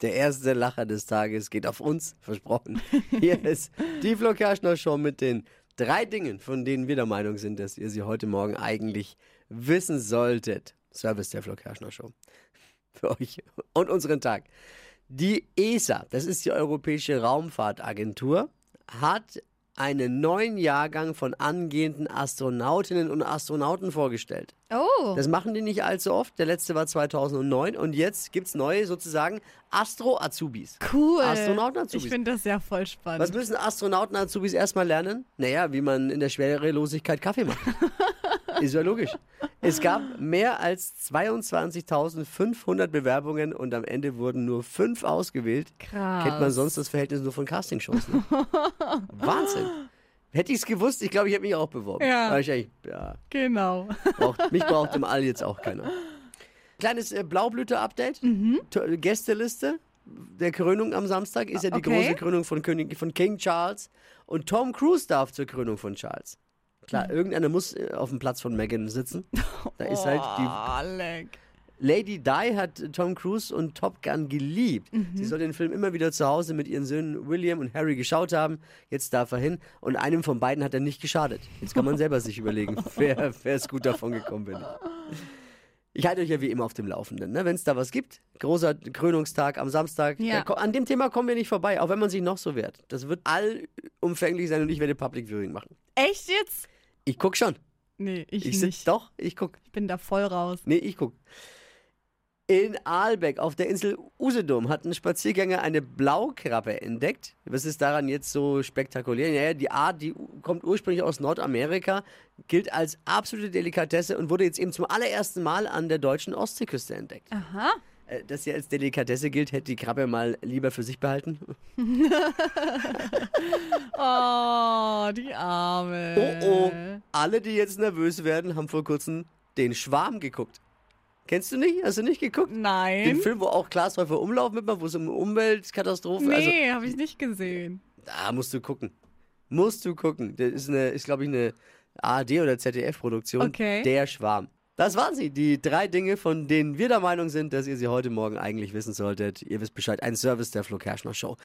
Der erste Lacher des Tages geht auf uns, versprochen. Hier ist die Flo Kerschner Show mit den drei Dingen, von denen wir der Meinung sind, dass ihr sie heute Morgen eigentlich wissen solltet. Service der Flo Kerschner Show. Für euch und unseren Tag. Die ESA, das ist die Europäische Raumfahrtagentur, hat einen neuen Jahrgang von angehenden Astronautinnen und Astronauten vorgestellt. Oh. Das machen die nicht allzu oft. Der letzte war 2009 und jetzt gibt's neue sozusagen Astro-Azubis. Cool. Astronauten-Azubis. Ich finde das ja voll spannend. Was müssen Astronauten-Azubis erstmal lernen? Naja, wie man in der Schwerelosigkeit Kaffee macht. Ist ja logisch. Es gab mehr als 22.500 Bewerbungen und am Ende wurden nur fünf ausgewählt. Krass. Kennt man sonst das Verhältnis nur von Castingshows. Ne? Wahnsinn. Hätte ich es gewusst, ich glaube, ich hätte mich auch beworben. Ja. Ich ja, Genau. braucht, mich braucht im All jetzt auch keiner. Kleines äh, Blaublüte-Update. To- Gästeliste der Krönung am Samstag ist ja die Okay. große Krönung von, König, von King Charles. Und Tom Cruise darf zur Krönung von Charles. Klar, irgendeiner muss äh, auf dem Platz von Meghan sitzen. Da ist halt die Oh, leck. Lady Di hat Tom Cruise und Top Gun geliebt. Mhm. Sie soll den Film immer wieder zu Hause mit ihren Söhnen William und Harry geschaut haben. Jetzt darf er hin. Und einem von beiden hat er nicht geschadet. Jetzt kann man selber sich überlegen, wer, wer ist gut davon gekommen bin. Ich halte euch ja wie immer auf dem Laufenden. Ne? Wenn es da was gibt, großer Krönungstag am Samstag, Ja. da an dem Thema kommen wir nicht vorbei, auch wenn man sich noch so wehrt. Das wird allumfänglich sein und ich werde Public Viewing machen. Echt jetzt? Ich guck schon. Nee, ich, Ich nicht. doch, ich guck. Ich bin da voll raus. Nee, ich guck. In Aalbeck auf der Insel Usedom hat ein Spaziergänger eine Blaukrabbe entdeckt. Was ist daran jetzt so spektakulär? Naja, die Art, die kommt ursprünglich aus Nordamerika, gilt als absolute Delikatesse und wurde jetzt eben zum allerersten Mal an der deutschen Ostseeküste entdeckt. Aha. Äh, Dass sie als Delikatesse gilt, hätte die Krabbe mal lieber für sich behalten. Oh, die Arme. Oh oh, alle, die jetzt nervös werden, haben vor kurzem den Schwarm geguckt. Kennst du nicht? Hast du nicht geguckt? Den Nein. Film, wo auch Klaas Häufer Umlauf mitmacht, wo es um Umweltkatastrophen also Nee, habe ich nicht gesehen. Da musst du gucken. Musst du gucken. Das ist, eine, ist glaube ich, eine ARD- oder ZDF-Produktion. Okay. Der Schwarm. Das waren sie, die drei Dinge, von denen wir der Meinung sind, dass ihr sie heute Morgen eigentlich wissen solltet. Ihr wisst Bescheid, ein Service der Flo Kerschner Show.